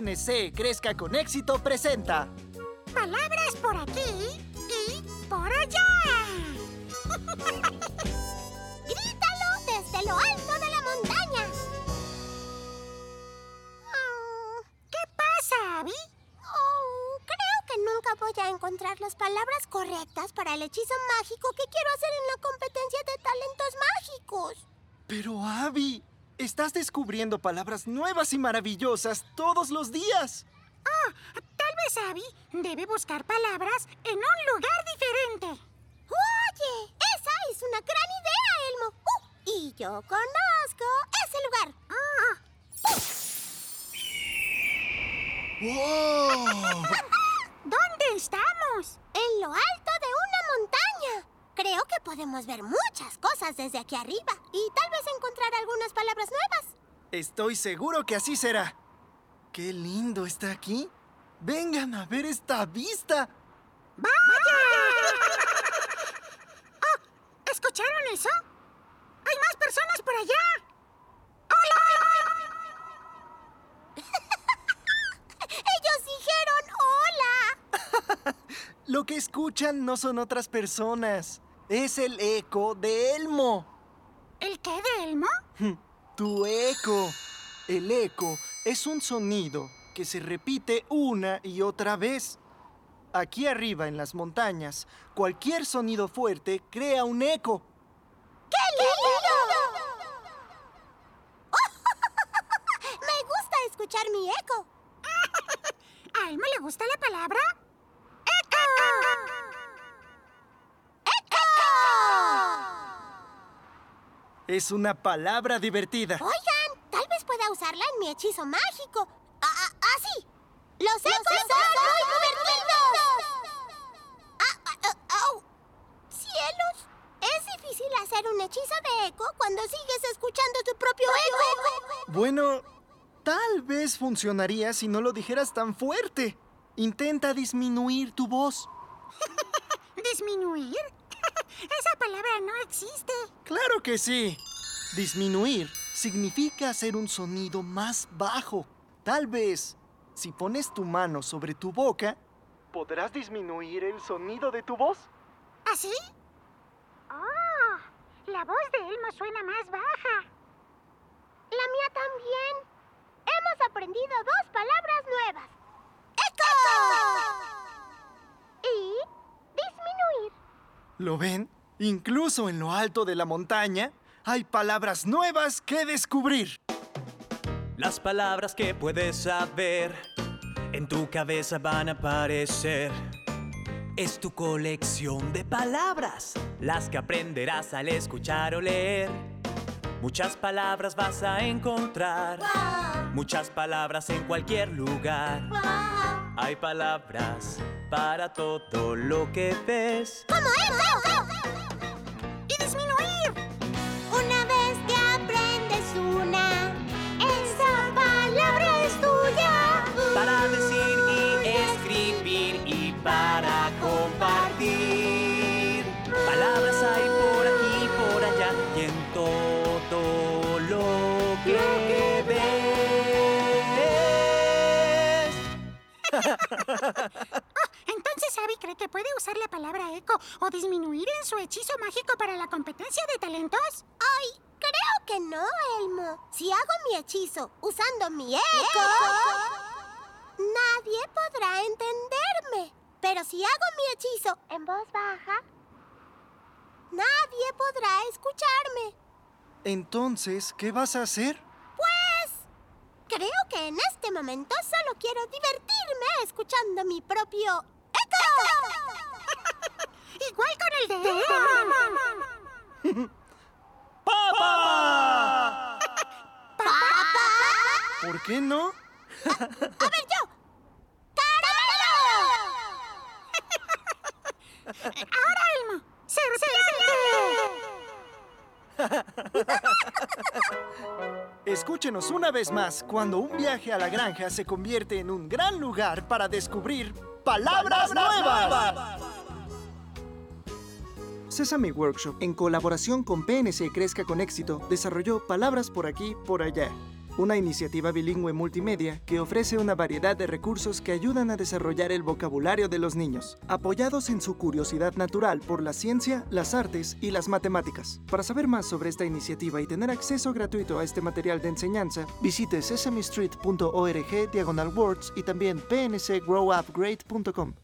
PNC Crezca con Éxito presenta Palabras por aquí y por allá. ¡Grítalo desde lo alto de la montaña! Oh, ¿Qué pasa, Abby? Oh, creo que nunca voy a encontrar las palabras correctas para el hechizo mágico que quiero hacer en la competencia de talentos mágicos. Pero Abby, estás descubriendo palabras nuevas y maravillosas todos los días. Oh, tal vez Abby debe buscar palabras en un lugar diferente. Oye, esa es una gran idea, Elmo. Uh, y yo conozco ese lugar. Ah, ¡Wow! ¿Dónde estamos? En lo alto podemos ver muchas cosas desde aquí arriba y tal vez encontrar algunas palabras nuevas. Estoy seguro que así será. ¡Qué lindo está aquí! ¡Vengan a ver esta vista! ¡Vaya! Oh, ¿Escucharon eso? ¡Hay más personas por allá! Ellos dijeron hola. Lo que escuchan no son otras personas. Es el eco de Elmo. ¿El qué de Elmo? Tu eco. El eco es un sonido que se repite una y otra vez. Aquí arriba en las montañas, cualquier sonido fuerte crea un eco. ¡Qué lindo! Me gusta escuchar mi eco. ¿A Elmo le gusta la palabra? Es una palabra divertida. Oigan, tal vez pueda usarla en mi hechizo mágico. Ah, ah, ¡Así! ¡Los ecos son muy divertidos! Ah, ah, ah, au. ¡Cielos! Es difícil hacer un hechizo de eco cuando sigues escuchando tu propio eco. Bueno, tal vez funcionaría si no lo dijeras tan fuerte. Intenta disminuir tu voz. ¿Disminuir? Esa palabra no existe. Claro que sí. Disminuir significa hacer un sonido más bajo. Tal vez, si pones tu mano sobre tu boca, podrás disminuir el sonido de tu voz. ¿Así? ¡Oh! La voz de Elmo suena más baja. La mía también. Hemos aprendido dos palabras nuevas. ¡Eco! Y disminuir. ¿Lo ven? Incluso en lo alto de la montaña, hay palabras nuevas que descubrir. Las palabras que puedes saber en tu cabeza van a aparecer. Es tu colección de palabras, las que aprenderás al escuchar o leer. Muchas palabras vas a encontrar, muchas palabras en cualquier lugar. Hay palabras para todo lo que ves. ¡Como eco! Entonces Abby cree que puede usar la palabra eco o disminuir en su hechizo mágico para la competencia de talentos. Ay, creo que no, Elmo. Si hago mi hechizo usando mi eco, nadie podrá entenderme. Pero si hago mi hechizo en voz baja, nadie podrá escucharme. Entonces, ¿qué vas a hacer? Pues, creo que en este momento solo quiero divertirme escuchando mi propio eco. Igual con el de Elmo. ¡Papá! ¡Papá! ¿Por qué no? A ver yo. Escúchenos una vez más cuando un viaje a la granja se convierte en un gran lugar para descubrir palabras, nuevas. Sesame Workshop, en colaboración con PNC Crezca con Éxito, desarrolló Palabras por aquí, por allá. Una iniciativa bilingüe multimedia que ofrece una variedad de recursos que ayudan a desarrollar el vocabulario de los niños, apoyados en su curiosidad natural por la ciencia, las artes y las matemáticas. Para saber más sobre esta iniciativa y tener acceso gratuito a este material de enseñanza, visite sesamestreet.org diagonal words y también pncgrowupgrade.com.